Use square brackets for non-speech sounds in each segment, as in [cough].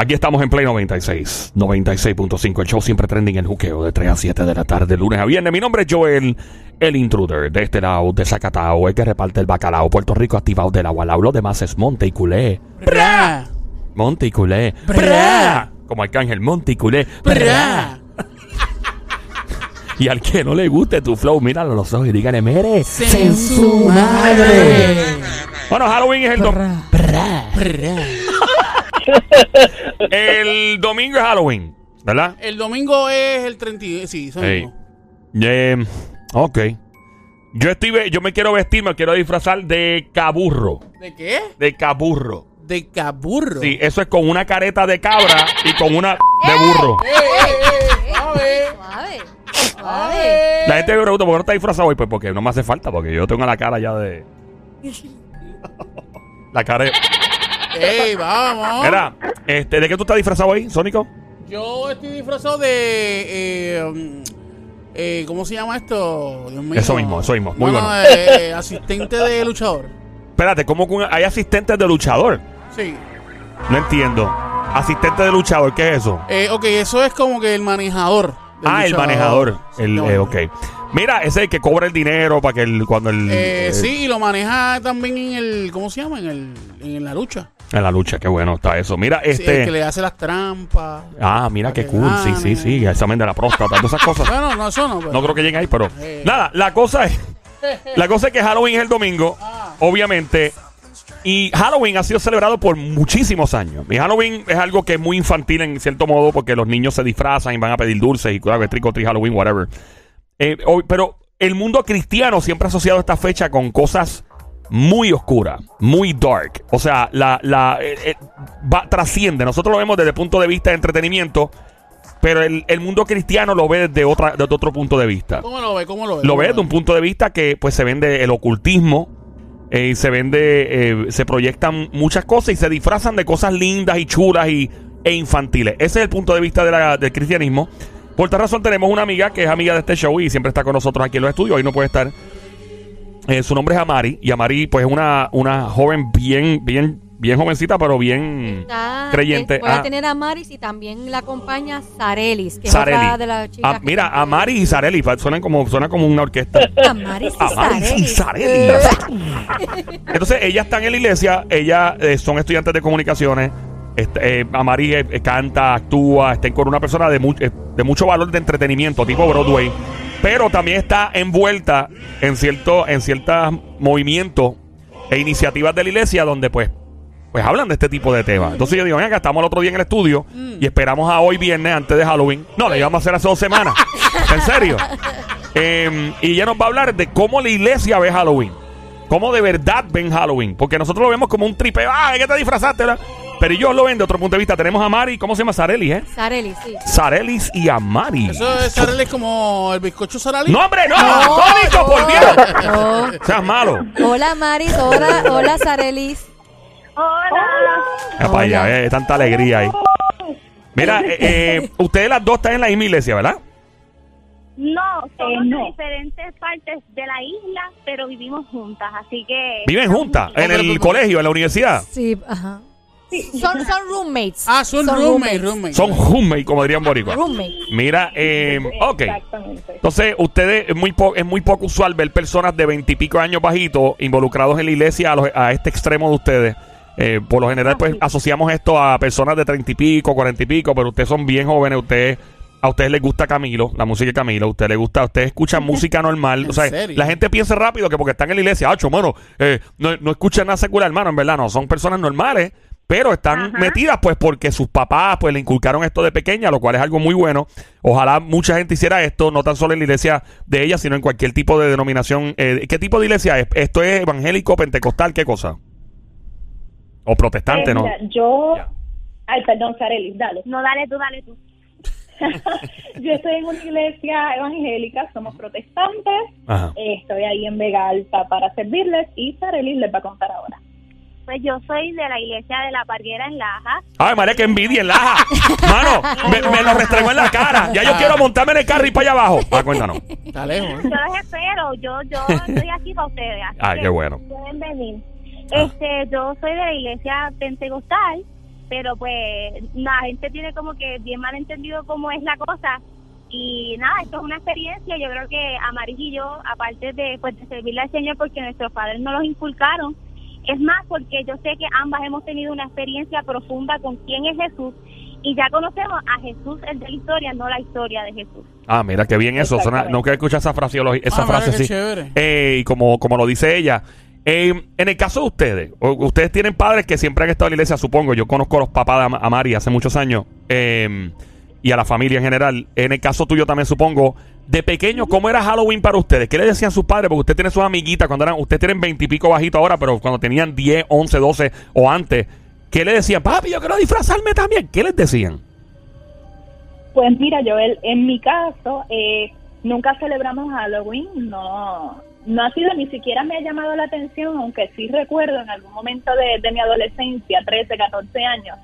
Aquí estamos en Play 96, 96.5. El show siempre trending el juqueo de 3 a 7 de la tarde, lunes a viernes. Mi nombre es Joel, el intruder. De este lado, de Zacatao, el que reparte el bacalao. Puerto Rico activado del agua. Lo demás es Monte y Culé. Bra. Monte y Culé. Bra. Como Arcángel, Monte y Culé. Bra. Y al que no le guste tu flow, míralo a los ojos y dígale, mere. En su madre. Bueno, Halloween es el, do- Bra. Bra. [laughs] el domingo es Halloween, ¿verdad? El domingo es el 30. Sí, eso Ey. mismo. Eh, ok. Yo estoy, yo me quiero vestir, me quiero disfrazar de caburro. ¿De qué? De caburro. De caburro. Sí, eso es con una careta de cabra y con una de burro. ¡Eh, eh, eh! A ver. Suave. A Suave. ver. La gente me pregunta por qué no está disfrazado hoy, pues porque no me hace falta, porque yo tengo la cara ya de. [laughs] La cara de. ¡Ey, vamos! Mira, este, ¿de qué tú estás disfrazado hoy, Sónico? Yo estoy disfrazado de. Eh, um, eh, ¿Cómo se llama esto? Dios mío. Eso mismo, eso mismo. Muy No, bueno. no, eh, asistente de luchador. Espérate, ¿cómo que hay asistentes de luchador? Sí. No entiendo. Asistente de luchador, ¿qué es eso? Eh, ok, eso es como que el manejador. Ah, el manejador. El, eh, ok. Mira, ese es el que cobra el dinero para que el, cuando el. Eh, eh, sí, y lo maneja también en el. ¿Cómo se llama? En, el, en la lucha. En la lucha, qué bueno está eso. Mira, Sí, este. el que le hace las trampas. Ah, mira qué cool. Sí, sí, sí. Examen de la próstata, todas esas cosas. Bueno, no, eso no. pero- No creo que lleguen ahí, pero. Eh. Nada, la cosa es. La cosa es que Halloween es el domingo, Ah. obviamente. Y Halloween ha sido celebrado por muchísimos años. Y Halloween es algo que es muy infantil en cierto modo porque los niños se disfrazan y van a pedir dulces y claro, or treat, Halloween, whatever. Eh, pero el mundo cristiano siempre ha asociado esta fecha con cosas muy oscuras, muy dark. O sea, la, la, eh, eh, va- trasciende. Nosotros lo vemos desde el punto de vista de entretenimiento, pero el, el mundo cristiano lo ve desde, otra, desde otro punto de vista. ¿Cómo lo ve? ¿Cómo lo ve? Lo ¿Cómo ves de un punto de vista que pues se vende el ocultismo, eh, y se vende, eh, se proyectan muchas cosas y se disfrazan de cosas lindas y chulas y, e infantiles. Ese es el punto de vista de la- del cristianismo. Por tal razón tenemos una amiga que es amiga de este show y siempre está con nosotros aquí en los estudios. Hoy no puede estar. Eh, su nombre es Amari y Amari pues es una, una joven bien, bien, bien jovencita, pero bien creyente. eh, Voy Ah. a tener a Maris y también la acompaña Sarelis, que Sareli. es otra de las chicas. Ah, que mira, Amari y Sareli pa- suenan como, suena como una orquesta. Y Amaris y Sarelis. Sareli. [laughs] Entonces, ellas están en la iglesia, ellas eh, son estudiantes de comunicaciones. Este, eh, Amari eh, eh, canta, actúa, está con una persona de, mu- eh, de mucho valor de entretenimiento, tipo Broadway. Pero también está envuelta en cierto, en ciertos movimientos e iniciativas de la iglesia donde pues, pues hablan de este tipo de temas. Entonces yo digo, venga, estamos el otro día en el estudio y esperamos a hoy viernes antes de Halloween. No, le íbamos a hacer hace dos semanas. [laughs] ¿En serio? Eh, y ella nos va a hablar de cómo la iglesia ve Halloween. Cómo de verdad ven Halloween. Porque nosotros lo vemos como un tripeo. ¡Ah, ¿de qué te disfrazaste? verdad? Pero ellos lo ven de otro punto de vista. Tenemos a Mari, ¿cómo se llama? Sarelis, ¿eh? Sarelis, sí. Sarelis y a Mari. Eso es Sareli como el bizcocho Sarali. ¡No, hombre, no! No, ¡Tónico, por Dios! No. Seas malo. Hola Maris, hola, hola Sarelis. Ya para allá, eh, tanta alegría ahí. Mira, eh, eh, [laughs] ustedes las dos están en la misma iglesia, ¿verdad? No, somos no. de diferentes partes de la isla, pero vivimos juntas, así que... ¿Viven juntas? ¿En el colegio, en la universidad? Sí, ajá. Son, son roommates. Ah, son, roommates, roommates. Son roommates, como dirían boricua. Roommates. Mira, eh, ok. Exactamente. Entonces, ustedes, es muy, po- es muy poco usual ver personas de veintipico años bajitos involucrados en la iglesia a, los- a este extremo de ustedes. Eh, por lo general, pues asociamos esto a personas de treinta y pico, cuarenta y pico, pero ustedes son bien jóvenes, ustedes. A ustedes les gusta Camilo, la música de Camilo, a ustedes les gusta, a ustedes escuchan [laughs] música normal. ¿En o sea, serio? la gente piensa rápido que porque están en la iglesia, acho, mano, eh, no, no escuchan nada secular, hermano, en verdad no, son personas normales, pero están Ajá. metidas pues porque sus papás pues le inculcaron esto de pequeña, lo cual es algo muy bueno. Ojalá mucha gente hiciera esto, no tan solo en la iglesia de ella, sino en cualquier tipo de denominación. Eh, ¿Qué tipo de iglesia es? ¿Esto es evangélico, pentecostal, qué cosa? O protestante, Eh, ¿no? mira, yo. Ya. Ay, perdón, Sarelis, dale. No, dale tú, dale tú. [laughs] yo estoy en una iglesia evangélica, somos protestantes. Ajá. eh, estoy ahí en Vega Alta para servirles y Sarelis les va a contar ahora. Pues yo soy de la iglesia de la Parguera en Laja. Ay, María, que envidia en Laja. [laughs] Mano, me, me lo restregó en la cara. Ya yo quiero montarme en el carro y para allá abajo. Ah, cuéntanos. Está lejos, ¿eh? Yo los espero, yo yo estoy aquí para ustedes. así Ay, que qué bueno. Pueden venir. Ah. Este, yo soy de la iglesia pentecostal pero pues la gente tiene como que bien mal entendido cómo es la cosa y nada, esto es una experiencia, yo creo que y yo, aparte de, pues, de servirle al Señor porque nuestros padres nos los inculcaron, es más porque yo sé que ambas hemos tenido una experiencia profunda con quién es Jesús y ya conocemos a Jesús el de la historia, no la historia de Jesús. Ah, mira, qué bien eso. Suena, nunca he escuchado esa, fraseología, esa Ah, frase así. Eh, y como, como lo dice ella, eh, en el caso de ustedes, ustedes tienen padres que siempre han estado en la iglesia, supongo. Yo conozco a los papás de Am- Amari hace muchos años eh, y a la familia en general. En el caso tuyo también, supongo. De pequeño, ¿cómo era Halloween para ustedes? ¿Qué le decían sus padres? Porque usted tiene sus amiguitas cuando eran, ustedes tienen veintipico bajito ahora, pero cuando tenían 10, 11, 12 o antes, ¿qué le decían? Papi, yo quiero disfrazarme también. ¿Qué les decían? Pues mira, Joel, en mi caso, eh, nunca celebramos Halloween, no, no ha sido, ni siquiera me ha llamado la atención, aunque sí recuerdo en algún momento de, de mi adolescencia, 13, 14 años,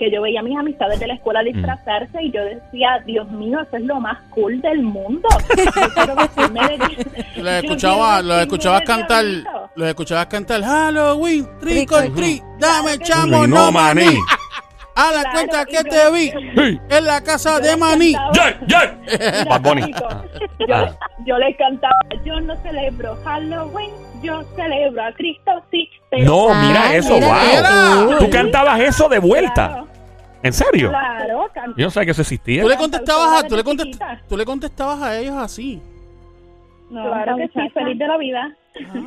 que yo veía a mis amistades de la escuela disfrazarse y yo decía, Dios mío, eso es lo más cool del mundo. Los escuchaba, escuchabas de cantar, diablito. los escuchabas cantar Halloween, trick or treat, dame chamo, no maní. A la Claro, cuenta que yo- te vi Sí. en la casa Yo de maní. cantaba- ¡Yeah, yeah! [laughs] Mira, Bad Bunny. chicos, [laughs] Yo, Ah. yo les cantaba, yo no celebro Halloween, yo celebro a Cristo, sí. Pero No, Ah, mira eso, mira wow. Tú cantabas eso de vuelta. Claro, ¿En serio? claro, Yo no sabía que eso existía. Tú le contestabas a, tú le, Desde contest- chiquita. tú le contestabas a ellos así. claro que sí, feliz de la vida.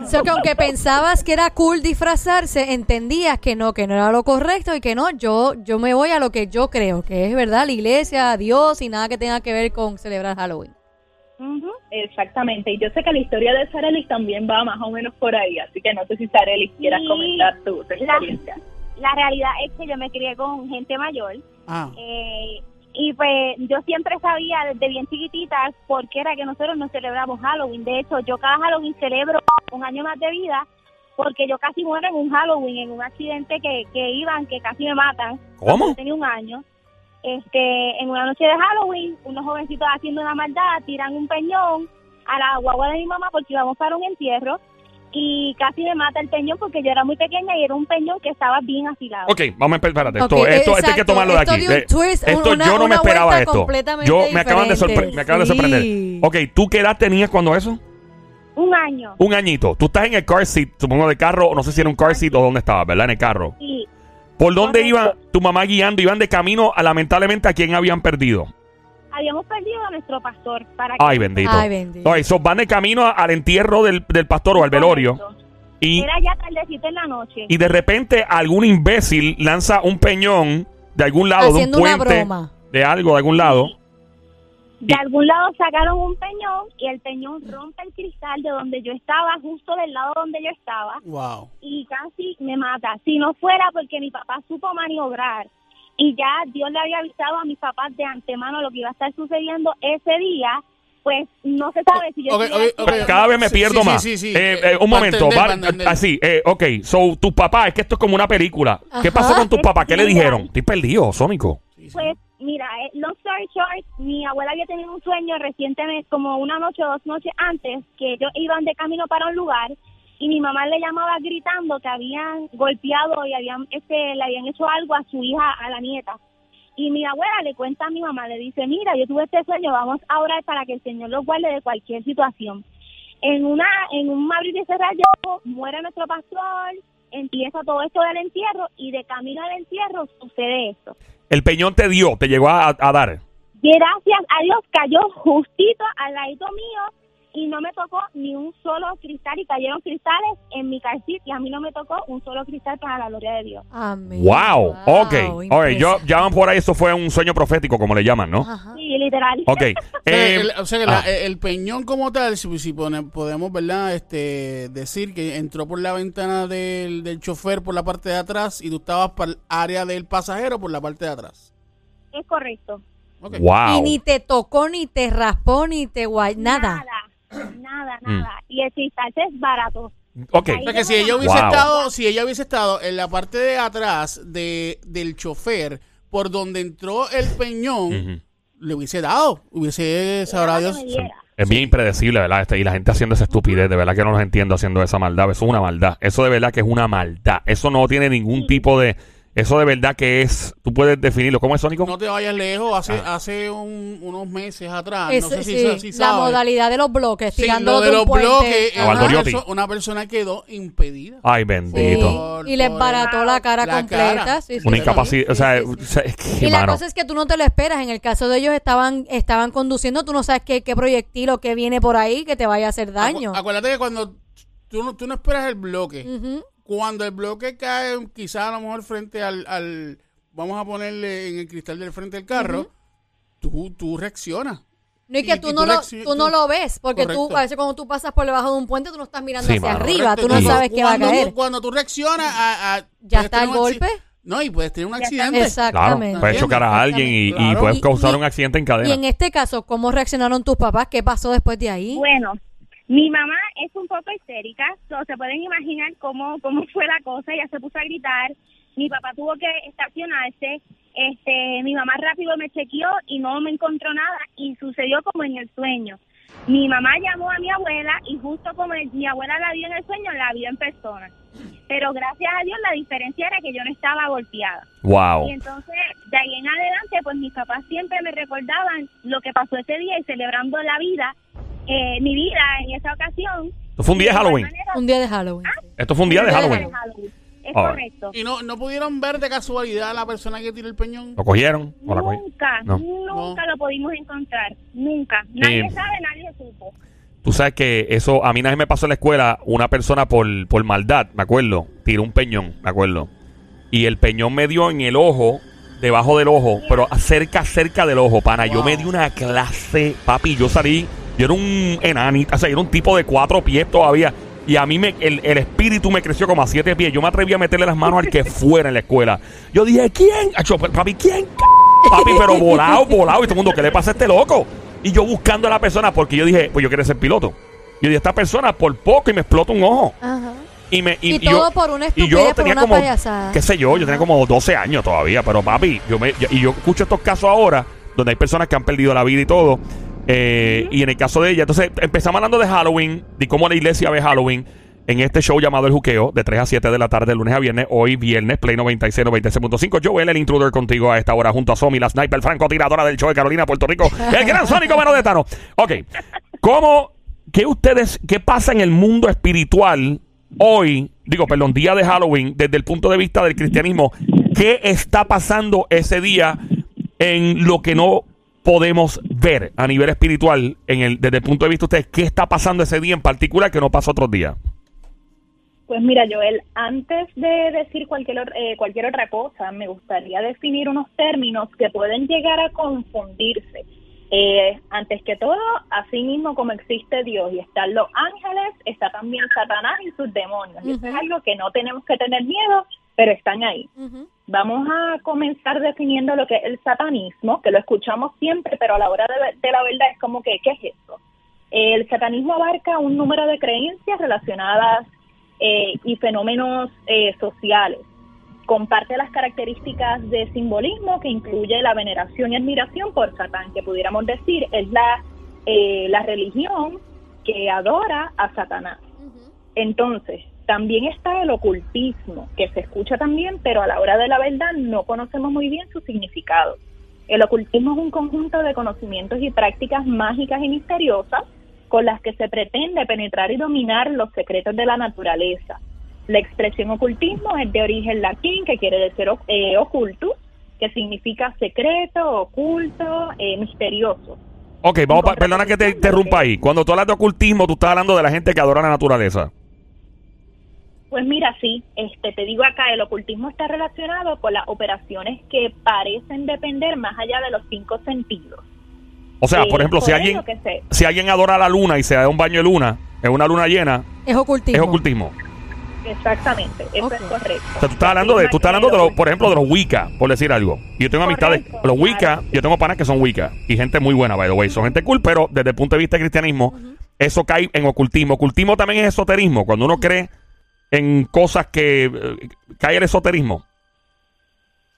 O sea, que aunque pensabas que era cool disfrazarse, entendías que no, que no era lo correcto y que no, yo, yo me voy a lo que yo creo, que es verdad, la iglesia, Dios y nada que tenga que ver con celebrar Halloween. Ujú. Exactamente, y yo sé que la historia de Sarelis también va más o menos por ahí, así que no sé si Sarelis quieras comentar tu, experiencia. la realidad es que yo me crié con gente mayor Ah, eh, y pues yo siempre sabía desde bien chiquitita por qué era que nosotros no celebramos Halloween. De hecho, yo cada Halloween celebro un año más de vida porque yo casi muero en un Halloween, en un accidente que, que iban, que casi me matan. ¿Cómo? Tenía un año. Este, en una noche de Halloween, unos jovencitos haciendo una maldad tiran un peñón a la guagua de mi mamá porque íbamos para un entierro y casi me mata el peñón porque yo era muy pequeña y era un peñón que estaba bien afilado. Ok, vamos a empezar. Espérate, esto, esto, esto hay que tomarlo de Esto aquí. Eh, twist, esto una- yo no me esperaba esto. completamente Yo me acaban de, sorpre- me acaban de Sí. sorprender. Ok, ¿tú qué edad tenías cuando eso? Un año. Un añito. Tú estás en el car seat, supongo de carro, o no sé si era un car seat o dónde estabas, ¿verdad? En el carro. Y ¿Por dónde iba tu mamá guiando? Iban de camino a lamentablemente a quién habían perdido. Habíamos perdido a nuestro pastor para que Ay, bendito. Ay, bendito. Ok, so van de camino a- al entierro del, del pastor o al velorio. Y, Era ya tardecito en la noche. y de repente algún imbécil lanza un peñón de algún lado, Haciendo de un una puente, broma. de algo, de algún lado. De algún lado sacaron un peñón y el peñón rompe el cristal de donde yo estaba, justo del lado donde yo estaba, wow. y casi me mata. Si no fuera porque mi papá supo maniobrar y ya Dios le había avisado a mis papás de antemano lo que iba a estar sucediendo ese día, pues no se sabe si yo Ok, estuviera- ok, ok. Pero Cada vez me Sí, pierdo sí, más. sí, sí, Eh, sí. eh, un Pa' momento, entender, así, eh, ok. So, tu papá, es que esto es como una película. ¿Qué Ajá. pasó con tu papá? ¿Qué le dijeron? Estoy perdido, Sónico. Pues mira, eh, long story short, mi abuela había tenido un sueño recientemente, como una noche o dos noches antes, que ellos iban de camino para un lugar y mi mamá le llamaba gritando que habían golpeado y habían este, le habían hecho algo a su hija, a la nieta. Y mi abuela le cuenta a mi mamá, le dice, mira, yo tuve este sueño, vamos a orar para que el Señor los guarde de cualquier situación. En una en un abrir y cerrar yo, muere nuestro pastor, empieza todo esto del entierro y de camino al entierro sucede esto. El peñón te dio, te llegó a, a dar. Gracias a Dios cayó justito al ladito mío y no me tocó ni un solo cristal y cayeron cristales en mi calcit y a mí no me tocó un solo cristal para la gloria de Dios. Amén. Wow. Ok. Ok, yo llaman por ahí, eso fue un sueño profético, como le llaman, ¿no? Ajá. Sí, literal. Ok. [laughs] O sea, eh, el, o sea que la- ah. el peñón como tal, si, si pone- podemos verdad este decir que entró por la ventana del, del chofer por la parte de atrás y tú estabas para el área del pasajero por la parte de atrás. Es correcto. Wow. Y ni te tocó, ni te raspó, ni te guay, nada. Nada, [clears throat] nada, Mm. nada. Y el cristal es barato. Ok. O sea que si ella hubiese Wow. estado, si ella hubiese estado en la parte de atrás de, del chofer por donde entró el peñón, le hubiese dado, hubiese sabrá Dios. Es bien impredecible, ¿verdad? Este, y la gente haciendo esa estupidez, de verdad que no los entiendo haciendo esa maldad. Eso es una maldad. Eso de verdad que es una maldad. Eso no tiene ningún tipo de Eso de verdad que es, tú puedes definirlo. ¿Cómo es, Sónico? No te vayas lejos. Hace, Ah. hace un- unos meses atrás, Es- no sé si, sí, si la sabes. modalidad de los bloques, Sí, lo de de los puente. bloques, A una, Valdoriotti. perso- una persona quedó impedida. Ay, Sí, bendito. Por- y le por- embarató la cara La completa. cara. sí, sí, Una sí. incapacidad. O sea, Sí, sí, sí. o sea, es que, Y la cosa es que tú no te lo esperas. En el caso de ellos estaban estaban conduciendo, tú no sabes qué, qué proyectil o qué viene por ahí que te vaya a hacer daño. Acu- acuérdate que cuando tú no, tú no esperas el bloque, Ujú. Cuando el bloque cae quizás a lo mejor frente al, al- vamos a ponerle en el cristal del frente del carro, tú, tú reaccionas. No, y que Y- tú, y no, tú lo, tú no tú- lo ves, porque tú Correcto. a veces cuando tú pasas por debajo de un puente, tú no estás mirando Sí, hacia mano. arriba, Correcto, tú no y- sabes qué va a caer. Tú, cuando tú reaccionas a... a- Ya puedes está el golpe. No, y puedes tener un accidente. Claro, Exactamente. puedes chocar a alguien y, y Claro. puedes Y- causar y- un accidente en Y cadena. en este caso, ¿cómo reaccionaron tus papás? ¿Qué pasó después de ahí? Bueno, mi mamá es un poco histérica, so, se pueden imaginar cómo, cómo [laughs] fue la cosa, ella se puso a gritar, mi papá tuvo que estacionarse, este, mi mamá rápido me chequeó y no me encontró nada y sucedió como en el sueño. Mi mamá llamó a mi abuela y justo como el- mi abuela la vio en el sueño, la vio en persona. Pero gracias a Dios la diferencia era que yo no estaba golpeada. Wow. Y entonces, de ahí en adelante, pues mis papás siempre me recordaban lo que pasó ese día y celebrando la vida, eh, mi vida en esa ocasión. Esto fue un día de Halloween. manera, Un día de Halloween. sí. Esto fue un día de Un día de Halloween. Es Ah. correcto. Y no, no pudieron ver de casualidad a la persona que tiró el peñón. ¿Lo cogieron? ¿O la cogieron? Nunca, No. nunca lo pudimos encontrar. Nunca. Nadie Sí. sabe, nadie supo. Tú sabes que eso, a mí una vez me pasó en la escuela, una persona por, por maldad, me acuerdo, tiró un peñón, me acuerdo. Y el peñón me dio en el ojo, debajo del ojo, pero cerca, cerca del ojo, pana. Yo me di una clase, papi, yo salí, yo era un enanito, o sea, yo era un tipo de cuatro pies todavía. Y a mí me, el, el espíritu me creció como a siete pies. Yo me atreví a meterle las manos al que fuera en la escuela. Yo dije, ¿quién? Acho, papi, ¿quién? Papi, pero volado, volado. Y todo el mundo, ¿qué le pasa a este loco? Y yo buscando a la persona porque yo dije, pues yo quiero ser piloto. Yo dije, esta persona por poco y me explota un ojo. Ajá. Y, me, y, Y yo, todo por una y yo estupidez, por tenía una como, payasada. qué sé yo, yo tenía como 12 años todavía. Pero papi, yo me, y yo escucho estos casos ahora donde hay personas que han perdido la vida y todo. Eh, Y en el caso de ella, entonces empezamos hablando de Halloween, de cómo la iglesia ve Halloween. En este show llamado El Juqueo, de 3 a 7 de la tarde, de lunes a viernes, hoy viernes, Play 96, 96.5. Joel, el intruder contigo a esta hora, junto a Somi, la sniper francotiradora del show de Carolina, Puerto Rico, [laughs] el gran Sónico Mano de Tano. Ok, ¿cómo, qué ustedes, qué pasa en el mundo espiritual hoy, digo, perdón, día de Halloween, desde el punto de vista del cristianismo? ¿Qué está pasando ese día en lo que no podemos ver a nivel espiritual, en el, desde el punto de vista de ustedes, qué está pasando ese día en particular que no pasa otros días? Pues mira, Joel, antes de decir cualquier, eh, cualquier otra cosa, me gustaría definir unos términos que pueden llegar a confundirse. Eh, antes que todo, así mismo como existe Dios y están los ángeles, está también Satanás y sus demonios. Y eso es algo que no tenemos que tener miedo, pero están ahí. Vamos a comenzar definiendo lo que es el satanismo, que lo escuchamos siempre, pero a la hora de, de la verdad es como que, ¿qué es eso? El satanismo abarca un número de creencias relacionadas eh, y fenómenos eh, sociales. Comparte las características de simbolismo que incluye la veneración y admiración por Satán, que pudiéramos decir es la, eh, la religión que adora a Satanás. Entonces, también está el ocultismo, que se escucha también, pero a la hora de la verdad no conocemos muy bien su significado. El ocultismo es un conjunto de conocimientos y prácticas mágicas y misteriosas con las que se pretende penetrar y dominar los secretos de la naturaleza. La expresión ocultismo es de origen latín, que quiere decir eh, ocultus, que significa secreto, oculto, eh, misterioso. Ok, vamos, pa- perdona que te interrumpa ahí. Cuando tú hablas de ocultismo, tú estás hablando de la gente que adora la naturaleza. Pues mira, sí, este, te digo acá, el ocultismo está relacionado con las operaciones que parecen depender más allá de los cinco sentidos. O sea, Eh, por ejemplo, si alguien, si alguien adora la luna y se da un baño de luna, en una luna llena, Es ocultismo. es ocultismo. Exactamente, eso es correcto. O sea, tú estás hablando de, tú estás hablando de los, por ejemplo, de los Wicca, por decir algo. Yo tengo amistades, Correcto, los Wicca, claro. yo tengo panas que son Wicca y gente muy buena, by the way. Son gente cool, pero desde el punto de vista del cristianismo, eso cae en ocultismo. Ocultismo también es esoterismo, cuando uno cree en cosas que eh, cae el esoterismo.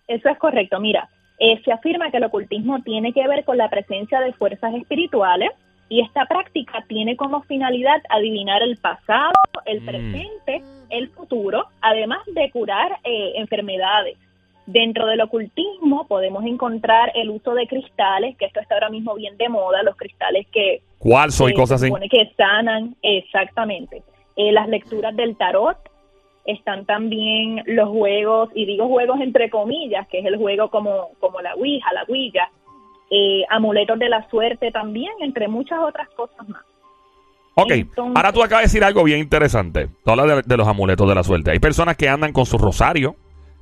Eso es correcto. Mira, eh, se afirma que el ocultismo tiene que ver con la presencia de fuerzas espirituales y esta práctica tiene como finalidad adivinar el pasado, el Mm. presente, el futuro, además de curar eh, enfermedades. Dentro del ocultismo podemos encontrar el uso de cristales, que esto está ahora mismo bien de moda, los cristales que Cuarzo y eh, cosas así. que sanan, exactamente. Eh, las lecturas del tarot, están también los juegos, y digo juegos entre comillas, que es el juego como, como la Ouija, la Ouija, eh, amuletos de la suerte también, entre muchas otras cosas más. Ok, Entonces- ahora tú acabas de decir algo bien interesante. Tú hablas de, de los amuletos de la suerte. Hay personas que andan con su rosario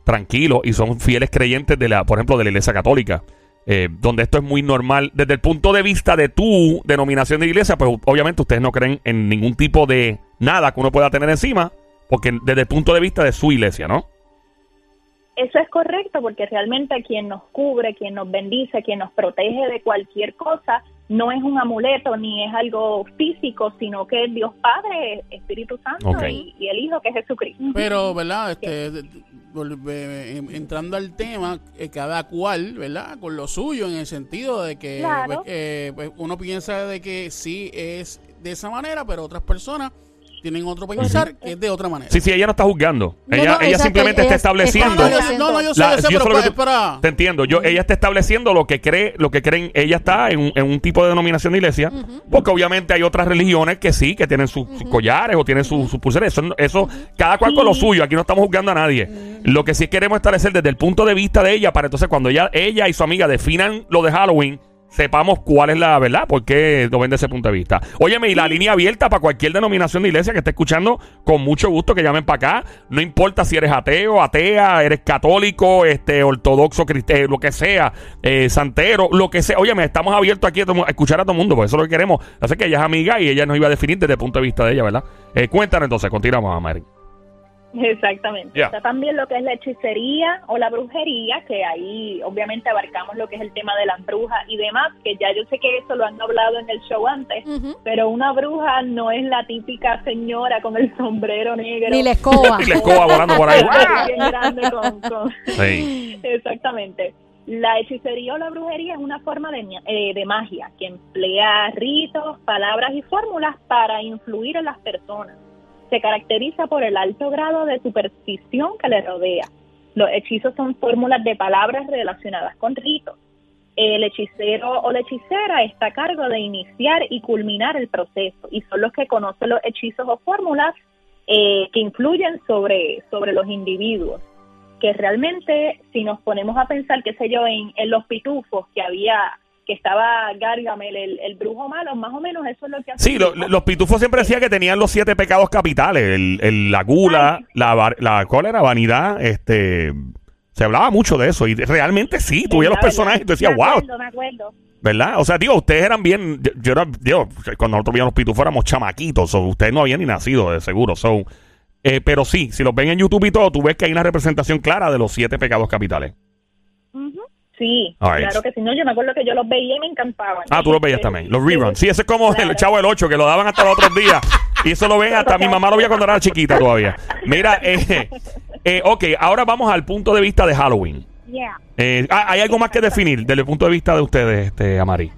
tranquilos y son fieles creyentes de la, por ejemplo, de la iglesia católica. Eh, donde esto es muy normal. Desde el punto de vista de tu denominación de iglesia, pues obviamente ustedes no creen en ningún tipo de nada que uno pueda tener encima, porque desde el punto de vista de su iglesia, ¿no? Eso es correcto porque realmente quien nos cubre, quien nos bendice, quien nos protege de cualquier cosa, no es un amuleto ni es algo físico, sino que es Dios Padre, Espíritu Santo y, y el Hijo que es Jesucristo. Pero, ¿verdad? Este, entrando al tema, eh, cada cual, ¿verdad? Con lo suyo, en el sentido de que Claro. pues, eh, pues, uno piensa de que sí es de esa manera, pero otras personas tienen otro pensar que es de otra manera. Sí, sí, ella no está juzgando. No, ella no, ella exacto, simplemente ella está estableciendo. No, no, yo, no, no, yo sé, La- yo sé, yo pero para... Te entiendo. Yo, ella está estableciendo lo que cree, lo que creen. Ella está en un, en un tipo de denominación de iglesia, porque obviamente hay otras religiones que sí, que tienen sus, sus collares o tienen sus sus pulseras. Eso, no- eso, cada cual con lo suyo. Aquí no estamos juzgando a nadie. Lo que sí queremos establecer desde el punto de vista de ella, para entonces cuando ella, ella y su amiga definan lo de Halloween. Sepamos cuál es la verdad, porque lo ven desde ese punto de vista. Óyeme, y la línea abierta para cualquier denominación de iglesia que esté escuchando, con mucho gusto que llamen para acá. No importa si eres ateo, atea, eres católico, este, ortodoxo, crist- lo que sea, eh, santero, lo que sea. Óyeme, estamos abiertos aquí a escuchar a todo el mundo, porque eso es lo que queremos. Así que ella es amiga y ella nos iba a definir desde el punto de vista de ella, ¿verdad? Eh, cuéntanos entonces, continuamos, Mary. Exactamente. Ya. Está también lo que es la hechicería o la brujería, que ahí obviamente abarcamos lo que es el tema de las brujas y demás, que ya yo sé que eso lo han hablado en el show antes, pero una bruja no es la típica señora con el [laughs] sombrero negro. Ni la escoba. [laughs] Y la escoba volando por ahí. [laughs] Bien grande con- con- Sí. Exactamente. La hechicería o la brujería es una forma de, eh, de magia que emplea ritos, palabras y fórmulas para influir en las personas. Se caracteriza por el alto grado de superstición que le rodea. Los hechizos son fórmulas de palabras relacionadas con ritos. El hechicero o la hechicera está a cargo de iniciar y culminar el proceso y son los que conocen los hechizos o fórmulas eh, que influyen sobre, sobre los individuos que realmente si nos ponemos a pensar, qué sé yo, en, en los pitufos que había, que estaba Gargamel, el, el brujo malo, más o menos eso es lo que hace. Sí, lo- los pitufos siempre decían que tenían los siete pecados capitales: el, el- la gula, la, la cólera, vanidad. Este, se hablaba mucho de eso y realmente sí. Tú veías los personajes y tú decías, me wow, acuerdo, me acuerdo. ¿verdad? O sea, digo, ustedes eran bien. Yo, yo era, digo, cuando nosotros veíamos los pitufos éramos chamaquitos, ustedes no habían ni nacido, de seguro. So, eh, pero sí, si los ven en YouTube y todo, tú ves que hay una representación clara de los siete pecados capitales. Ujú. Sí, All right. claro que sí. No, yo me acuerdo que yo los veía y me encantaban. Ah, tú los veías también. Los reruns. Sí, ese es como el Claro. chavo del 8, que lo daban hasta los otros días. Y eso lo ven hasta mi mamá lo veía cuando era chiquita todavía. Mira, eh, eh, ok, ahora vamos al punto de vista de Halloween. Yeah. Eh, ah, ¿Hay algo más que definir desde el punto de vista de ustedes, este, Amari?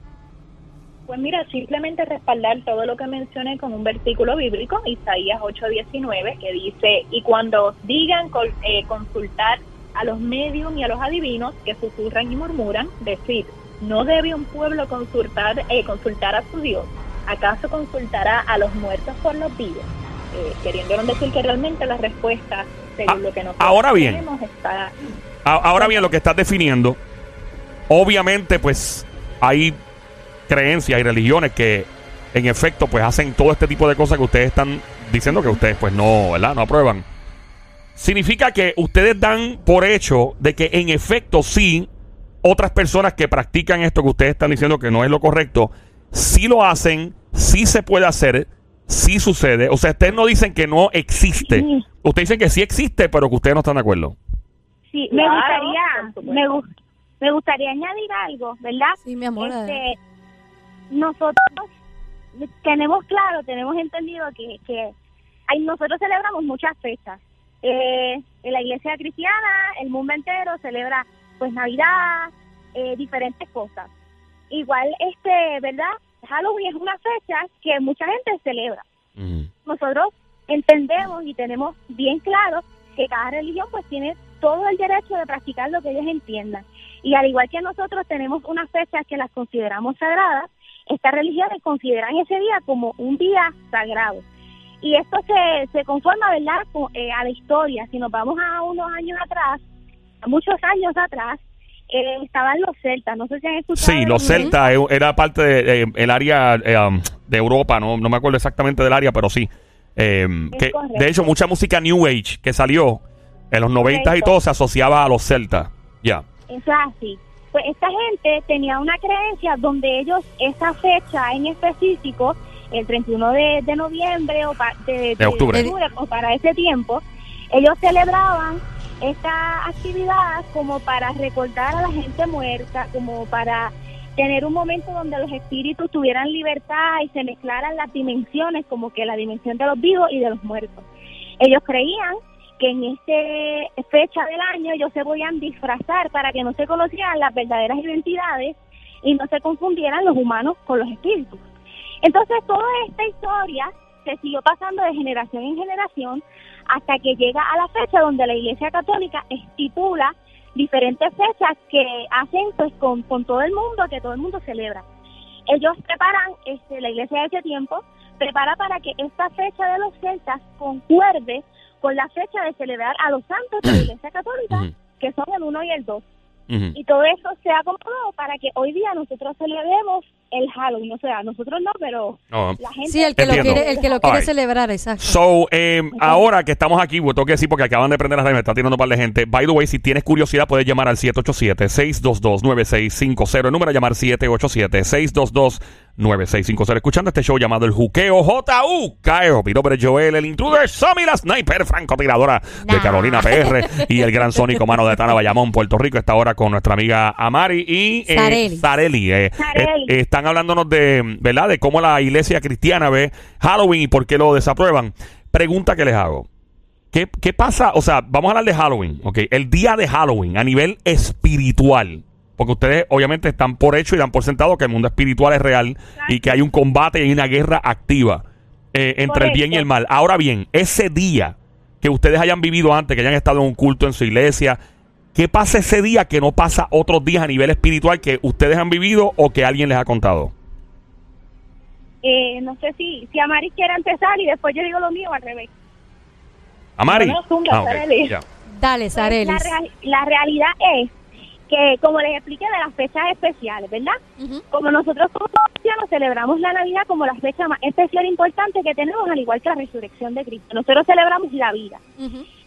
Pues mira, simplemente respaldar todo lo que mencioné con un versículo bíblico, Isaías 8:19, que dice, y cuando os digan eh, consultar a los medium y a los adivinos que susurran y murmuran, decid, ¿no debe un pueblo consultar, eh, consultar a su Dios? ¿Acaso consultará a los muertos por los vivos? Eh, queriéndonos decir que realmente la respuesta, según Ah, lo que nosotros ahora bien. tenemos, está Ahora bien, lo que estás definiendo, obviamente, pues hay creencias y religiones que, en efecto, pues hacen todo este tipo de cosas que ustedes están diciendo que ustedes, pues no, ¿verdad? No aprueban. Significa que ustedes dan por hecho de que, en efecto, sí, otras personas que practican esto que ustedes están diciendo que no es lo correcto, sí lo hacen, sí se puede hacer, sí sucede. O sea, ustedes no dicen que no existe. Sí. Ustedes dicen que sí existe, pero que ustedes no están de acuerdo. Sí, me Claro, gustaría, me, gu- me gustaría añadir algo, ¿verdad? Sí, mi amor. Este, nosotros tenemos claro, tenemos entendido que, que hay, nosotros celebramos muchas fechas. Eh, en la iglesia cristiana, el mundo entero celebra pues Navidad, eh, diferentes cosas. Igual, este, ¿verdad? Halloween es una fecha que mucha gente celebra. Nosotros entendemos y tenemos bien claro que cada religión pues tiene todo el derecho de practicar lo que ellos entiendan. Y al igual que nosotros tenemos unas fechas que las consideramos sagradas, estas religiones consideran ese día como un día sagrado. Y esto se, se conforma, ¿verdad?, con, eh, a la historia. Si nos vamos a unos años atrás, a muchos años atrás, eh, estaban los celtas. No sé si han escuchado. Sí, de los celtas eh, era parte del el área eh, um, de Europa, no, no me acuerdo exactamente del área, pero sí. Eh, que, de hecho, mucha música New Age que salió en los 90 y todo se asociaba a los celtas. Ya. Eso es así. Pues esta gente tenía una creencia donde ellos, esa fecha en específico, el 31 de, de noviembre o pa- de, De octubre. o para ese tiempo, ellos celebraban esta actividad como para recordar a la gente muerta, como para tener un momento donde los espíritus tuvieran libertad y se mezclaran las dimensiones, como que la dimensión de los vivos y de los muertos. Ellos creían que en esta fecha del año ellos se podían disfrazar para que no se conocieran las verdaderas identidades y no se confundieran los humanos con los espíritus. Entonces toda esta historia se siguió pasando de generación en generación hasta que llega a la fecha donde la Iglesia Católica estipula diferentes fechas que hacen pues con, con todo el mundo, que todo el mundo celebra. Ellos preparan, este, la Iglesia de ese tiempo prepara para que esta fecha de los celtas concuerde con la fecha de celebrar a los santos de la Iglesia Católica, que son el 1 y el 2. Ujú. Y todo eso se ha acomodado para que hoy día nosotros celebremos el Halloween. O sea, nosotros no, pero No. la gente... Sí, el que lo Entiendo. quiere, el que lo quiere Alright. celebrar, exacto. So, eh, ahora que estamos aquí, pues, tengo que decir porque acaban de prender las redes, me está tirando un par de gente. By the way, si tienes curiosidad, puedes llamar al 787-622-9650. El número a llamar 787-622-9650. Escuchando este show llamado El Juqueo J.U.K.E.O. Nombre es Joel, el intruder, Sammy, la sniper francotiradora de Nah. Carolina PR [laughs] y el gran sónico mano de Tana Bayamón, Puerto Rico. Está ahora con nuestra amiga Amari y eh, Sareli. Sareli. eh, Sareli. eh, están hablándonos de, ¿verdad? De cómo la iglesia cristiana ve Halloween y por qué lo desaprueban. Pregunta que les hago. ¿Qué, qué pasa? O sea, vamos a hablar de Halloween, ¿ok? El día de Halloween a nivel espiritual. Porque ustedes obviamente están por hecho y dan por sentado que el mundo espiritual es real y que hay un combate y hay una guerra activa eh, entre el bien y el mal. Ahora bien, ese día que ustedes hayan vivido antes, que hayan estado en un culto en su iglesia, ¿qué pasa ese día que no pasa otros días a nivel espiritual que ustedes han vivido o que alguien les ha contado? Eh, no sé si, si Amari quiere empezar y después yo digo lo mío al revés. Amari. No, zumba, Ah. Dale, Pues, Sarelis. la, real- la realidad es que, como les expliqué, de las fechas especiales, ¿verdad? Como nosotros como cristianos celebramos la Navidad como la fecha más especial e importante que tenemos, al igual que la resurrección de Cristo. Nosotros celebramos la vida.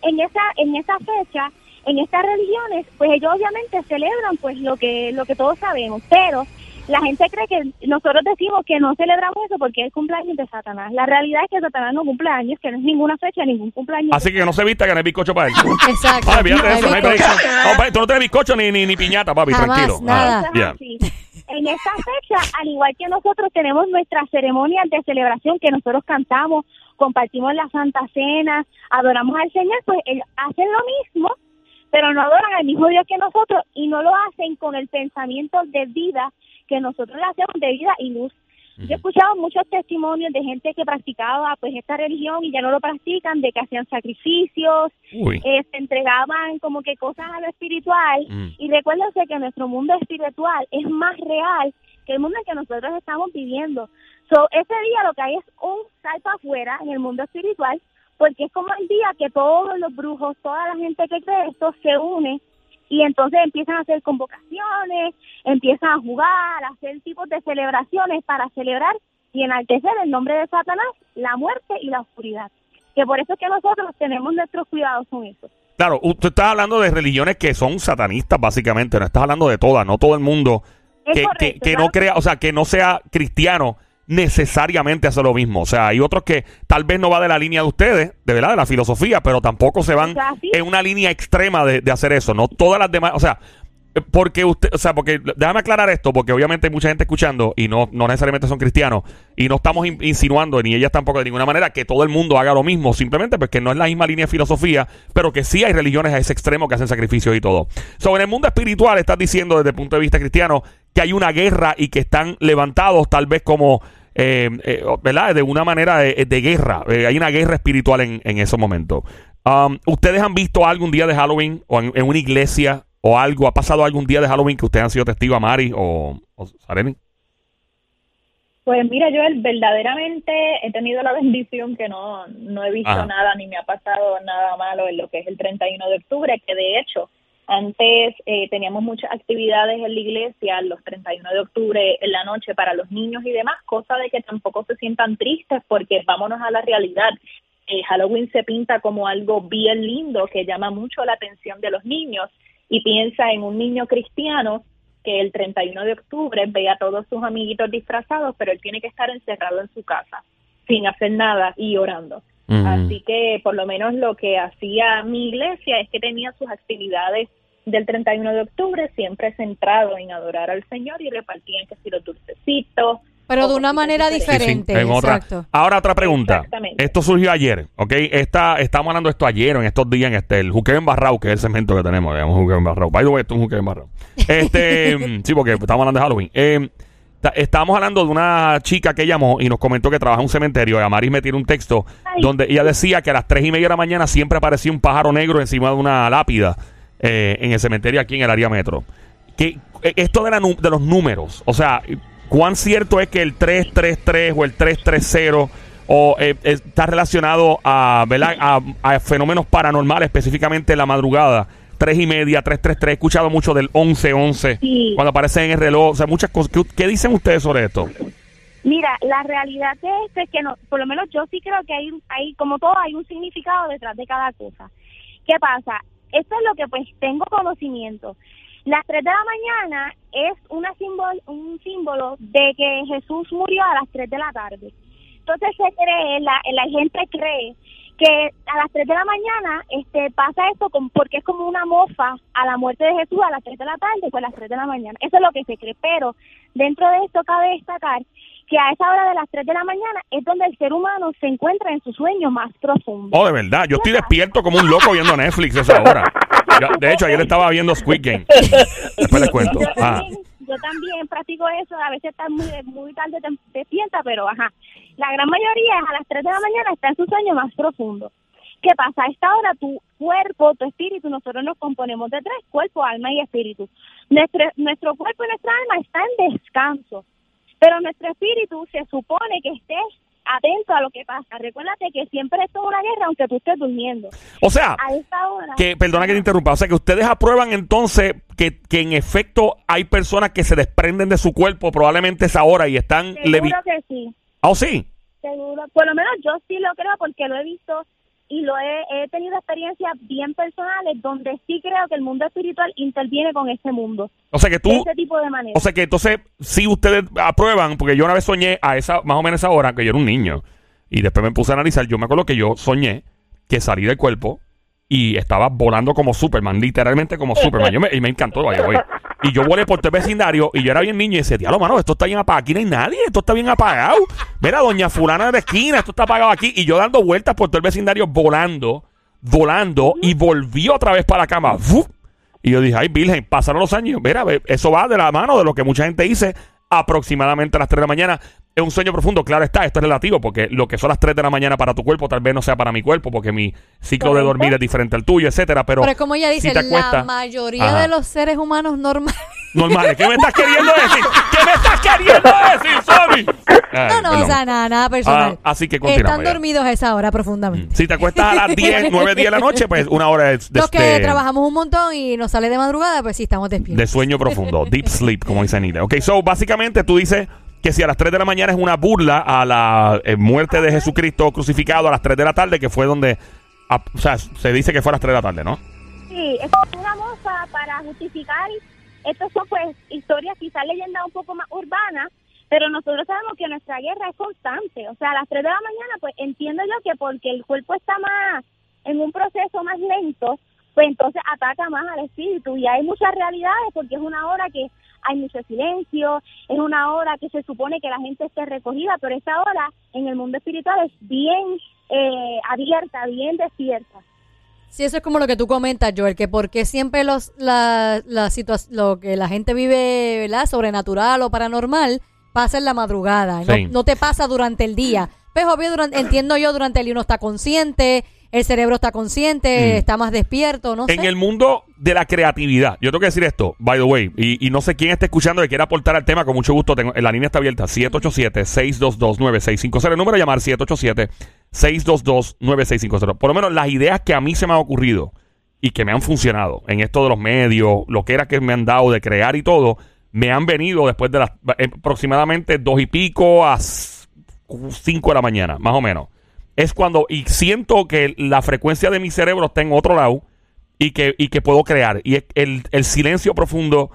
En esa en esa fecha, en estas religiones, pues ellos obviamente celebran pues lo que lo que todos sabemos, pero la gente cree que nosotros decimos que no celebramos eso porque es el cumpleaños de Satanás. La realidad es que Satanás no cumple años, que no es ninguna fecha, ningún cumpleaños. Así que no se vista que no hay bizcocho para él. [laughs] Exacto. Fíjate No hay eso, no hay bizcocho. No, papi, tú no tienes bizcocho ni, ni, ni piñata, papi, Jamás, tranquilo. nada. Ah. En esta fecha, al igual que nosotros tenemos nuestras ceremonias de celebración que nosotros cantamos, compartimos la Santa Cena, adoramos al Señor, pues ellos hacen lo mismo, pero no adoran al mismo Dios que nosotros y no lo hacen con el pensamiento de vida que nosotros le hacemos de vida y luz. Yo he escuchado muchos testimonios de gente que practicaba pues esta religión y ya no lo practican, de que hacían sacrificios, eh, se entregaban como que cosas a lo espiritual Mm. y recuérdense que nuestro mundo espiritual es más real que el mundo en que nosotros estamos viviendo. So, ese día lo que hay es un salto afuera en el mundo espiritual porque es como el día que todos los brujos, toda la gente que cree esto se une y entonces empiezan a hacer convocaciones, empiezan a jugar, a hacer tipos de celebraciones para celebrar y enaltecer el nombre de Satanás, la muerte y la oscuridad. Que por eso es que nosotros tenemos nuestros cuidados con eso. Claro, usted está hablando de religiones que son satanistas, básicamente. No estás hablando de todas, no todo el mundo Es que, correcto, que, que claro no crea, o sea, que no sea cristiano necesariamente hace lo mismo. O sea, hay otros que tal vez no va de la línea de ustedes, de verdad, de la filosofía, pero tampoco se van en una línea extrema de, de hacer eso. No todas las demás, o sea, porque usted, o sea, porque déjame aclarar esto, porque obviamente hay mucha gente escuchando y no, no necesariamente son cristianos y no estamos in- insinuando, ni ellas tampoco de ninguna manera, que todo el mundo haga lo mismo, simplemente porque no es la misma línea de filosofía, pero que sí hay religiones a ese extremo que hacen sacrificios y todo. Sobre el mundo espiritual, estás diciendo desde el punto de vista cristiano que hay una guerra y que están levantados tal vez como, ¿verdad? De una manera de, de guerra. Eh, hay una guerra espiritual en, en esos momentos. Um, ¿Ustedes han visto algún día de Halloween o en, en una iglesia o algo? ¿Ha pasado algún día de Halloween que ustedes han sido testigos a Mari o, o Sareni? Pues mira, yo verdaderamente he tenido la [laughs] bendición que no, no he visto Ajá. nada ni me ha pasado nada malo en lo que es el 31 de octubre, que de hecho antes eh, teníamos muchas actividades en la iglesia los 31 de octubre en la noche para los niños y demás, cosa de que tampoco se sientan tristes porque vámonos a la realidad. Eh, Halloween se pinta como algo bien lindo que llama mucho la atención de los niños y piensa en un niño cristiano que el 31 de octubre ve a todos sus amiguitos disfrazados, pero él tiene que estar encerrado en su casa, sin hacer nada y orando. Mm. Así que por lo menos lo que hacía mi iglesia es que tenía sus actividades del 31 de octubre siempre centrado en adorar al Señor y repartían que si los dulcecitos. Pero de una manera diferente. exacto. Ahora otra pregunta. Exactamente. Esto surgió ayer, ¿ok? Esta, estamos hablando de esto ayer, en estos días, en este, el juqueo embarrado, que es el segmento que tenemos, digamos, juqueo embarrado. By the way, esto es un juqueo embarrado. Este, [laughs] mm, sí, porque estamos hablando de Halloween. Eh, estábamos hablando de una chica que llamó y nos comentó que trabaja en un cementerio. Y Amaris me tiene un texto Ay. donde ella decía que a las tres y media de la mañana siempre aparecía un pájaro negro encima de una lápida eh, en el cementerio aquí en el área metro. Que, eh, esto de, la de los números, o sea, ¿cuán cierto es que el 333 o el 330 o eh, está relacionado a, ¿verdad? a, a fenómenos paranormales, específicamente en la madrugada? 3 y media, 333, he escuchado mucho del 1111, Sí. cuando aparece en el reloj, o sea, muchas cosas. ¿Qué, qué dicen ustedes sobre esto? Mira, la realidad de esto es que no, por lo menos yo sí creo que hay, hay, como todo, hay un significado detrás de cada cosa. ¿Qué pasa? Esto es lo que pues tengo conocimiento. Las 3 de la mañana es una símbolo, un símbolo de que Jesús murió a las 3 de la tarde. Entonces se cree, la, la gente cree que a las 3 de la mañana este pasa esto porque es como una mofa a la muerte de Jesús a las 3 de la tarde, pues a las 3 de la mañana. Eso es lo que se cree, pero dentro de esto cabe destacar que a esa hora de las 3 de la mañana es donde el ser humano se encuentra en su sueño más profundo. Oh, de verdad, yo estoy despierto como un loco viendo Netflix a esa hora. De hecho, ayer estaba viendo Squid Game. Después les cuento. Yo Ah. también, yo también practico eso, a veces está muy, muy tarde despierta, pero ajá. La gran mayoría a las 3 de la mañana está en su sueño más profundo. ¿Qué pasa? A esta hora tu cuerpo, tu espíritu, nosotros nos componemos de tres, cuerpo, alma y espíritu. Nuestro, nuestro cuerpo y nuestra alma están en descanso, pero nuestro espíritu se supone que esté atento a lo que pasa. Recuérdate que siempre esto es una guerra aunque tú estés durmiendo. O sea, A esta hora... que, perdona que te interrumpa, o sea que ustedes aprueban entonces que, que en efecto hay personas que se desprenden de su cuerpo probablemente esa hora y están. Seguro que sí. ¿Oh, sí? Seguro, por lo menos yo sí lo creo porque lo he visto y lo he, he tenido experiencias bien personales donde sí creo que el mundo espiritual interviene con este mundo, O sea que de tú... ese tipo de manera. O sea que entonces, si ustedes aprueban, porque yo una vez soñé a esa, más o menos esa hora, que yo era un niño, y después me puse a analizar, yo me acuerdo que yo soñé que salí del cuerpo y estaba volando como Superman, literalmente como Superman. Yo me, y me encantó. Y yo volé por el vecindario y yo era bien niño y decía, diablo, mano, esto está bien apagado. Aquí no hay nadie, esto está bien apagado. Mira, doña fulana de esquina, esto está apagado aquí. Y yo dando vueltas por todo el vecindario, volando, volando, y volví otra vez para la cama. Y yo dije, ay, Virgen, pasaron los años. Mira, eso va de la mano de lo que mucha gente dice aproximadamente a las 3 de la mañana. Es un sueño profundo, claro está, esto es relativo, porque lo que son las 3 de la mañana para tu cuerpo tal vez no sea para mi cuerpo, porque mi ciclo de dormir es diferente al tuyo, etcétera. Pero, Pero es como ella dice, si te la acuestas- mayoría Ajá. de los seres humanos normales. normales. ¿Qué me estás queriendo decir? ¿Qué me estás queriendo decir? Ay, No, no, perdón. o sea, nada, nada personal. Ah, así que continuamos Están ya. dormidos a esa hora profundamente. Si te acuestas a las 10, 9, 10 de la noche, pues una hora es de, Los que de- trabajamos un montón y nos sale de madrugada, pues sí estamos de despiertos. sueño profundo, deep sleep, como dice Anita. Ok, so básicamente tú dices que si a las 3 de la mañana es una burla a la eh, muerte de Jesucristo crucificado a las 3 de la tarde, que fue donde, o sea, se dice que fue a las 3 de la tarde, ¿no? Sí, es una moza para justificar, estas son pues historias, quizás leyendas un poco más urbanas, pero nosotros sabemos que nuestra guerra es constante. O sea, a las 3 de la mañana, pues entiendo yo que porque el cuerpo está más en un proceso más lento, pues entonces ataca más al espíritu. Y hay muchas realidades porque es una hora que hay mucho silencio, es una hora que se supone que la gente esté recogida, pero esa hora en el mundo espiritual es bien eh, abierta, bien desierta. Sí, eso es como lo que tú comentas, Joel, que porque siempre los la, la lo que la gente vive, ¿verdad? Sobrenatural o paranormal, pasa en la madrugada, no, no te pasa durante el día. Pues obvio, durante, entiendo yo, durante el día uno está consciente, el cerebro está consciente, Mm. está más despierto, no En sé. el mundo de la creatividad, yo tengo que decir esto, by the way, y, y no sé quién está escuchando que quiera aportar al tema, con mucho gusto, tengo, la línea está abierta, 787-622-9650, el número a llamar 787-622-9650. Por lo menos las ideas que a mí se me han ocurrido y que me han funcionado en esto de los medios, lo que era que me han dado de crear y todo, me han venido después de las eh, aproximadamente dos y pico a cinco de la mañana, más o menos. Es cuando, y siento que la frecuencia de mi cerebro está en otro lado y que, y que puedo crear. Y el, el silencio profundo,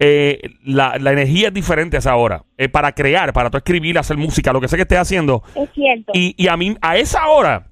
eh, la, la energía es diferente a esa hora. Eh, para crear, para tú escribir, hacer música, lo que sea que estés haciendo. Es cierto. Y, y a mí, a esa hora,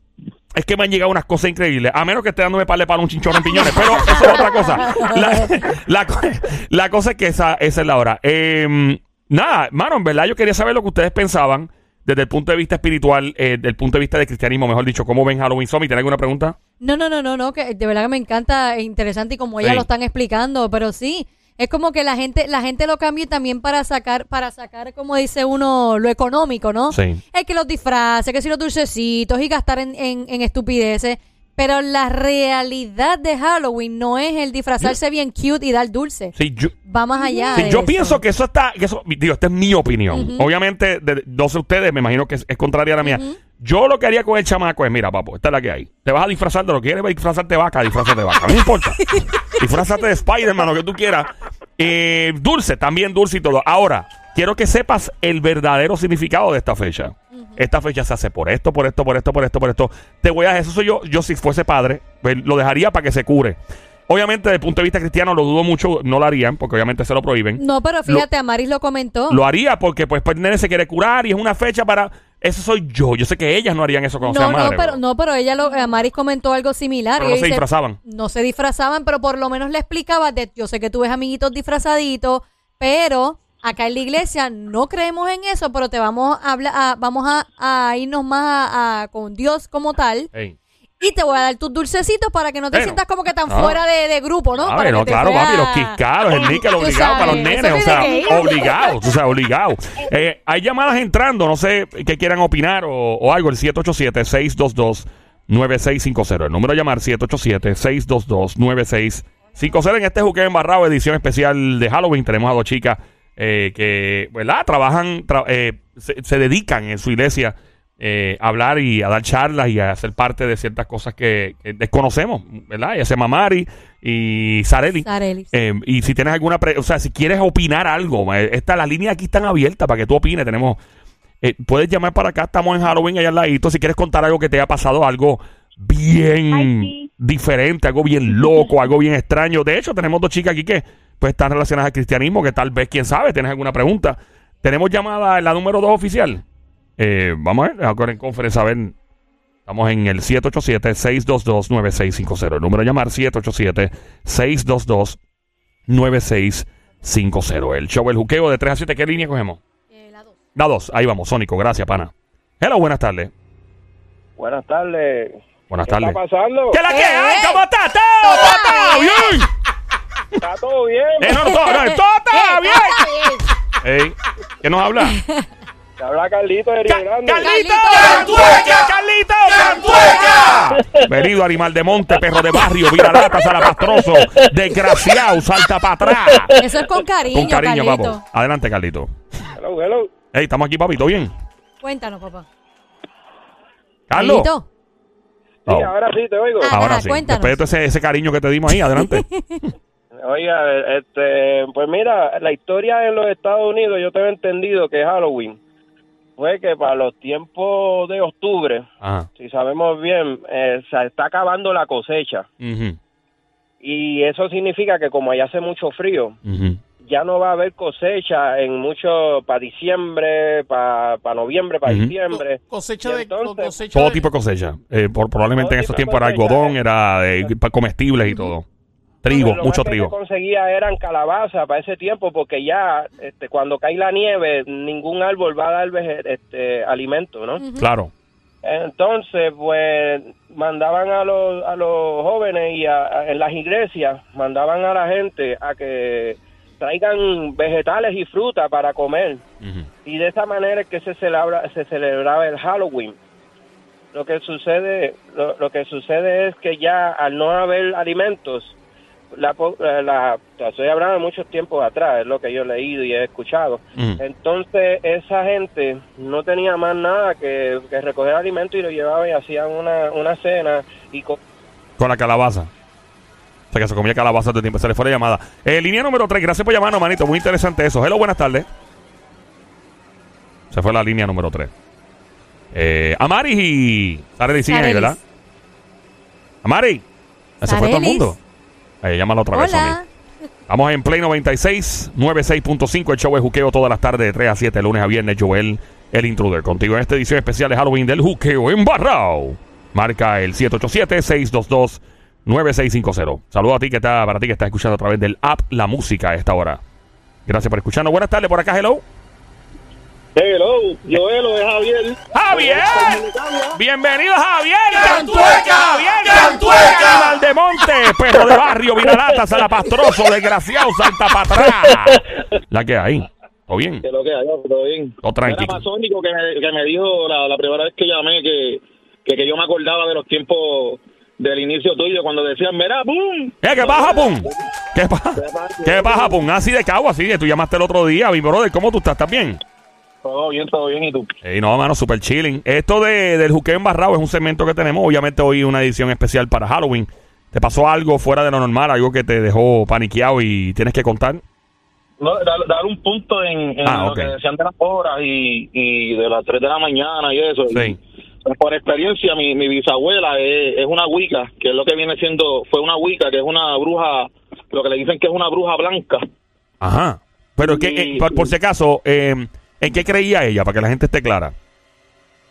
es que me han llegado unas cosas increíbles. A menos que esté dándome par de palo un chinchorro en piñones. Pero eso es otra cosa. [laughs] La, la co- la cosa es que esa, esa es la hora. Eh, nada, mano, en verdad yo quería saber lo que ustedes pensaban desde el punto de vista espiritual, eh, desde el punto de vista de cristianismo, mejor dicho. ¿Cómo ven Halloween Summit? ¿Tienen alguna pregunta? No, no, no, no, no, que de verdad que me encanta, es interesante y como Sí. ella lo están explicando, pero sí, es como que la gente, la gente lo cambia también para sacar, para sacar, como dice uno, lo económico, ¿no? Sí. Es que los disfraces, que si los dulcecitos y gastar en, en, en estupideces. Pero la realidad de Halloween no es el disfrazarse bien cute y dar dulce. Sí, yo, Va más allá. Sí, de yo eso. pienso que eso está, que eso, digo, esta es mi opinión. Obviamente, de, no sé ustedes, me imagino que es, es contraria a la mía. Yo lo que haría con el chamaco es, mira, papo, esta es la que hay. Te vas a disfrazar de lo que quieres disfrazarte de vaca, disfrazarte de vaca. No importa. [laughs] disfrazarte de Spider-Man, lo que tú quieras. Eh, dulce, también dulce y todo. Ahora, quiero que sepas el verdadero significado de esta fecha. Esta fecha se hace por esto, por esto, por esto, por esto, por esto. Te voy a eso soy yo, yo si fuese padre, pues, lo dejaría para que se cure. Obviamente, desde el punto de vista cristiano, lo dudo mucho, no lo harían, porque obviamente se lo prohíben. No, pero fíjate, Amaris lo comentó. Lo haría porque pues, pues el nene se quiere curar y es una fecha para... Eso soy yo. Yo sé que ellas no harían eso cuando no, no, pero, no, pero ella lo, Amaris comentó algo similar. Pero no se dice, disfrazaban. No se disfrazaban, pero por lo menos le explicaba de, yo sé que tú ves amiguitos disfrazaditos, pero acá en la iglesia no creemos en eso, pero te vamos a hablar, a- vamos a, a irnos más a- con Dios como tal y te voy a dar tus dulcecitos para que no te Bueno. sientas como que tan fuera de, de grupo, ¿no? Para ver, no, claro, fuera- papi, los quiscaros, el [laughs] níquel obligado para los nenes, o sea, obligado, tú sabes, obligado. Eh, hay llamadas entrando, no sé qué quieran opinar o, o algo, el 787-622-9650. El número a llamar, 787-622-9650. En este Juque Embarrado, edición especial de Halloween, tenemos a dos chicas eh, que, ¿verdad? Trabajan, tra- eh, se, se dedican en su iglesia eh, a hablar y a dar charlas y a ser parte de ciertas cosas que, que desconocemos, ¿verdad? Ya se Mari y Sareli. Sarelis. Eh, y si tienes alguna, pre- o sea, si quieres opinar algo, esta, las líneas aquí están abiertas para que tú opines. Tenemos, eh, puedes llamar para acá, estamos en Halloween allá al ladito. Si quieres contar algo que te haya pasado, algo bien Ay, sí. diferente, algo bien loco, algo bien extraño. De hecho, tenemos dos chicas aquí que pues están relacionadas al cristianismo, que tal vez, quién sabe, tienes alguna pregunta. Tenemos llamada en la número 2 oficial. Eh, vamos a ver, en conferencia, a ver. Estamos en el 787-622-9650. El número a llamar 787-622-9650. El show El Juqueo de 3 a 7. ¿Qué línea cogemos? Eh, la dos. La 2. Ahí vamos, Sónico. Gracias, pana. Hello, buenas tardes. Buenas tardes. Buenas ¿Qué tardes. está pasando? ¿Qué la que hay? ¿Cómo está? ¿Todo bien? ¿Está todo bien? Eh, no, no, todo, [laughs] no, todo está bien. Ey, ¿Qué nos habla? Te habla Carlito de Río Ca- Grande. ¡Carlito! ¡Cantueca! ¡Carlito! ¡Cantueca! Venido animal de monte, perro de barrio, viralata, salapastroso, desgraciado, salta para atrás. Eso es con cariño, Con cariño, Carlito. Adelante, Carlito. Hello, hello. Ey, estamos aquí, papito, ¿bien? Cuéntanos, papá. Carlos. Carlito. Sí, ahora sí te oigo. Ah. ahora sí. cuéntanos. Después de todo ese, ese cariño que te dimos ahí, adelante. [laughs] Oiga, este, pues mira, la historia en los Estados Unidos, yo tengo entendido que Halloween fue que para los tiempos de octubre, Ajá. si sabemos bien, eh, se está acabando la cosecha. Y eso significa que como allá hace mucho frío, ya no va a haber cosecha en mucho para diciembre, para noviembre, para diciembre. Cosecha de, entonces- cosecha Todo tipo de cosecha. Eh, por, probablemente en esos tiempos era algodón, era eh, comestibles y todo. Trigo, lo mucho más que trigo. se conseguía eran calabazas para ese tiempo porque ya este, cuando cae la nieve ningún árbol va a dar este, alimento, ¿no? Claro. Entonces, pues mandaban a los, a los jóvenes y a- a- en las iglesias, mandaban a la gente a que traigan vegetales y fruta para comer. Y de esa manera es que se celebra, se celebraba el Halloween. lo que sucede, lo, lo que sucede es que ya al no haber alimentos, la, la, la- estoy hablando de muchos tiempos atrás, es lo que yo he leído y he escuchado. Mm. Entonces esa gente no tenía más nada que, que recoger alimentos y lo llevaban y hacían una, una cena y co- Con la calabaza. O sea, que se comía calabaza todo el tiempo. Se le fue la llamada. Eh, línea número 3. Gracias por llamarnos, manito. Muy interesante eso. Hello, buenas tardes. Se fue la línea número 3. Eh, Amaris y Sarelis. ¿verdad? Amari. Se fue todo el mundo. Eh, llámala otra vez, Hola. Sony. Vamos en Play 96, 96.5. El show de juqueo todas las tardes de 3 a 7, lunes a viernes. Joel, el intruder. Contigo en esta edición especial de Halloween del juqueo en Barrao. Marca el 787-622-9650. Saludos a ti que está, para ti que estás escuchando a través del app La Música a esta hora. Gracias por escucharnos. Buenas tardes por acá, hello. Hello, Joelo es Javier. ¡Javier! Bienvenido, Javier. ¡Cantueca! Javier, ¡Cantueca! Aldemonte, perro de barrio, Viralata, Salapastroso, desgraciado, Santa Patrá. La que hay. ¿Todo bien? Que lo que hay, todo bien. Todo tranquilo. Era Masónico que me, que me dijo la, la primera vez que llamé que, que, que yo me acordaba de los tiempos del inicio tuyo cuando decían, mira, ¡boom! ¿Qué, qué pasa, Pum? ¿Qué pasa? ¿Qué pasa, Pum? Así de cabo, así de tú llamaste el otro día, mi brother. ¿Cómo tú estás? ¿Estás bien? Todo bien, todo bien, ¿y tú? Ey, no, mano, super chilling. Esto de, del juqueo embarrado es un segmento que tenemos. Obviamente hoy una edición especial para Halloween. ¿Te pasó algo fuera de lo normal? Algo que te dejó paniqueado y tienes que contar? No, dar, dar un punto en, en Ah, lo ok. que decían de las horas y, y de las 3 de la mañana y eso. Sí. Y, por experiencia, mi, mi bisabuela es, es una Wicca, que es lo que viene siendo, fue una Wicca, que es una bruja, lo que le dicen que es una bruja blanca. Ajá. Pero que, eh, por, por si acaso, eh, ¿en qué creía ella? Para que la gente esté clara.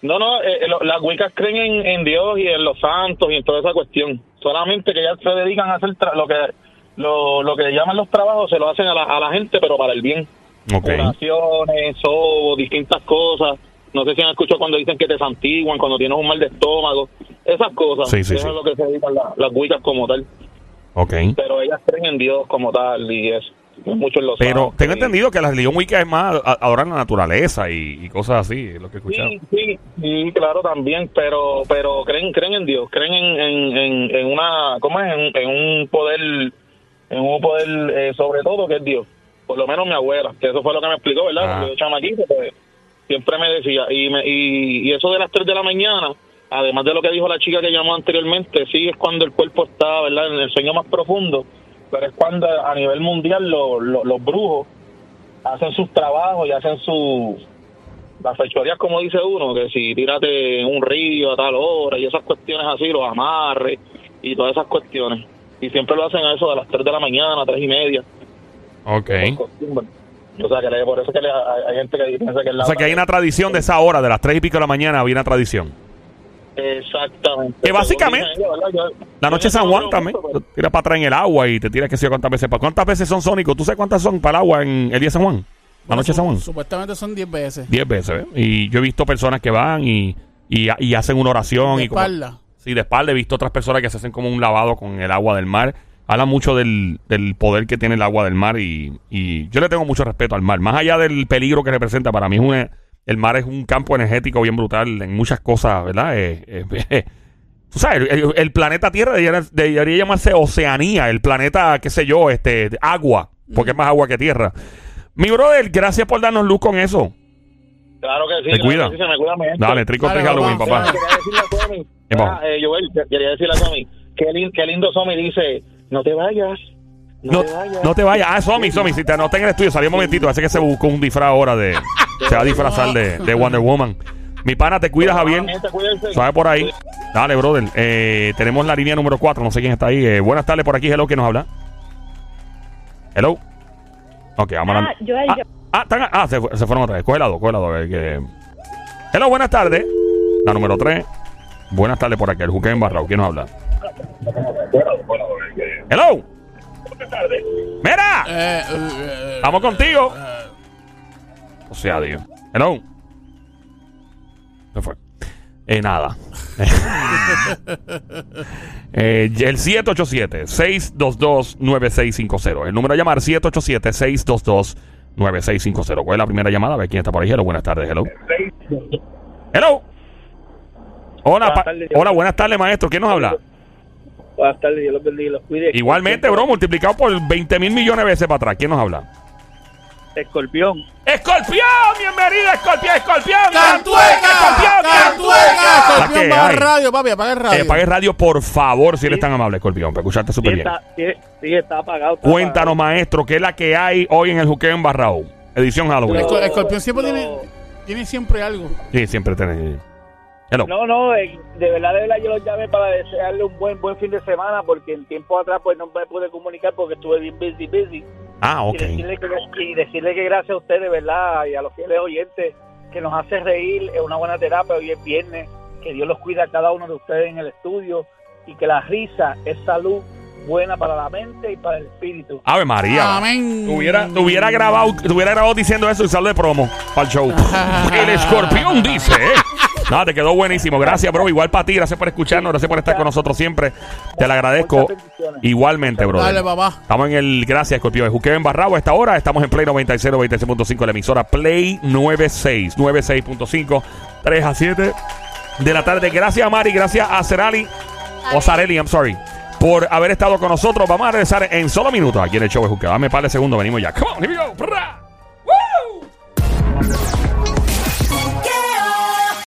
No, no, eh, lo- las Wiccas creen en, en Dios y en los santos y en toda esa cuestión. Solamente que ellas se dedican a hacer tra- lo que lo, lo que llaman los trabajos, se lo hacen a la, a la gente, pero para el bien. Ok. Curaciones, sobos, distintas cosas. No sé si han escuchado cuando dicen que te santiguan, cuando tienes un mal de estómago. Esas cosas. Sí, sí, Eso sí. es lo que se dedican la- las Wiccas como tal. Ok. Pero ellas creen en Dios como tal y eso. Muchos lo Pero saben. tengo entendido que la religión wicca es más a- adorar la naturaleza y, y cosas así, es lo que he escuchado. Sí, sí, sí, claro, también, pero pero creen creen en Dios, creen en, en, en, en una, ¿cómo es? En, en un poder, en un poder eh, sobre todo que es Dios. Por lo menos mi abuela, que eso fue lo que me explicó, ¿verdad? Ah. Cuando yo chamaquito, pues, siempre me decía, y, me, y, y eso de las 3 de la mañana, además de lo que dijo la chica que llamó anteriormente, sí es cuando el cuerpo está, ¿verdad? En el sueño más profundo, pero es cuando a nivel mundial lo- lo- los brujos hacen sus trabajos y hacen su las fechorías como dice uno que si tírate un río a tal hora y esas cuestiones así los amarres y todas esas cuestiones y siempre lo hacen a eso de las 3 de la mañana 3 y media Ok. o sea que le- por eso que le- hay gente que piensa que es la O sea que hay una tradición de esa hora, de las tres y pico de la mañana, había una tradición. Exactamente Que básicamente- La noche de San Juan también. pero- Te tiras para atrás en el agua y te tiras que sé yo cuántas veces. ¿Para ¿Cuántas veces son sónicos? ¿Tú sabes cuántas son para el agua en el día de San Juan? La noche de San Juan. Supuestamente son 10 veces. Diez veces, ¿ves? Y yo he visto personas que van y, y, y hacen una oración. De y como- espalda. Sí, de espalda. He visto otras personas que se hacen como un lavado con el agua del mar. Hablan mucho del, del poder que tiene el agua del mar y, y yo le tengo mucho respeto al mar. Más allá del peligro que representa, para mí es una- el mar es un campo energético bien brutal en muchas cosas, ¿verdad? Eh, eh, [laughs] tú sabes, el, el planeta Tierra debería, debería llamarse Oceanía, el planeta, qué sé yo, este, agua, porque es más agua que tierra. Mi brother, gracias por darnos luz con eso. claro que sí Te cuida. que sí, se me cuida mi gente. Dale, trico de Halloween, papá. papá. Quería decirle a Tommy, [laughs] ¿Qué pasa? eh, Joel, quería decirle a Tommy, qué, lin- qué lindo Tommy dice, no te vayas, no, No, te vayas. no te vayas. Ah, Somi, Somi, si te anoté en el estudio, salió un momentito. Parece que se buscó un disfraz ahora de. [laughs] Se va a disfrazar de, de Wonder Woman. Mi pana, te cuidas, Javier. Suave por ahí. Dale, brother. Eh, tenemos la línea número 4. No sé quién está ahí. Eh, buenas tardes por aquí. Hello, ¿quién nos habla? Hello. Ok, vamos a Ah, ah, yo- ah, están- ah, se, se fueron otra vez. Coge la coge eh, Hello, buenas tardes. La número 3. Buenas tardes por aquí. El Juque en Barrao. ¿Quién nos habla? Hello. Mira. Eh, eh, eh, Estamos contigo. O sea, Dios. Hello. Se fue. Eh, nada. [laughs] Eh, el 787-622-9650. El número a llamar 787-622-9650. ¿Cuál es la primera llamada? A ver quién está por ahí. Hello, buenas tardes. Hello. Hello. Hola, Buenas tardes, hola, buenas tardes, maestro. ¿Quién nos habla? Buenas tardes, Dios los bendiga los cuide. Igualmente, bro, multiplicado por 20 mil millones de veces para atrás. ¿Quién nos habla? Escorpión. ¡Escorpión! ¡Bienvenida, Escorpión! ¡Escorpión! ¡Cantueca! ¡Escorpión! ¡Cantueca! Escorpión, ¿Qué apaga el radio, papi, apaga el radio. Eh, apague el radio, por favor, si eres tan amable, Escorpión, para escucharte súper bien. sí, sí, está apagado. está Cuéntanos, maestro, ¿qué es la que hay hoy en el Juqueo en Barrao? Edición Halloween. Escor- Escorpión siempre No. tiene, tiene siempre algo. Sí, siempre tenés. Hello. No, no, eh, de verdad, de verdad, yo los llamé para desearle un buen buen fin de semana porque en tiempo atrás pues no me pude comunicar porque estuve bien busy, busy. Ah, ok. Y, decirle que, y decirle que gracias a ustedes, ¿verdad? Y a los fieles oyentes que nos hace reír, es una buena terapia, hoy es viernes, que Dios los cuida a cada uno de ustedes en el estudio y que la risa es salud buena para la mente y para el espíritu. Ave María. Amén. Tuviera, tuviera grabado, tuviera grabado diciendo eso y sale de promo para el show. [laughs] el escorpión dice, ¿eh? [laughs] No, te quedó buenísimo. Gracias, bro. Igual para ti. Gracias por escucharnos. Gracias por estar con nosotros siempre. Te lo agradezco. Igualmente, bro. Dale, papá. Estamos en el Gracias, Escorpión. de Juqueo en Barrao a esta hora. Estamos en Play 96, 96.5, la emisora Play 96, 96.5, 3 a 7 de la tarde. Gracias a Mari, gracias a Cerali, o Sareli, I'm sorry, por haber estado con nosotros. Vamos a regresar en solo minutos aquí en el show de Juqueo. Dame un par de segundos, venimos ya. Come on, here we go.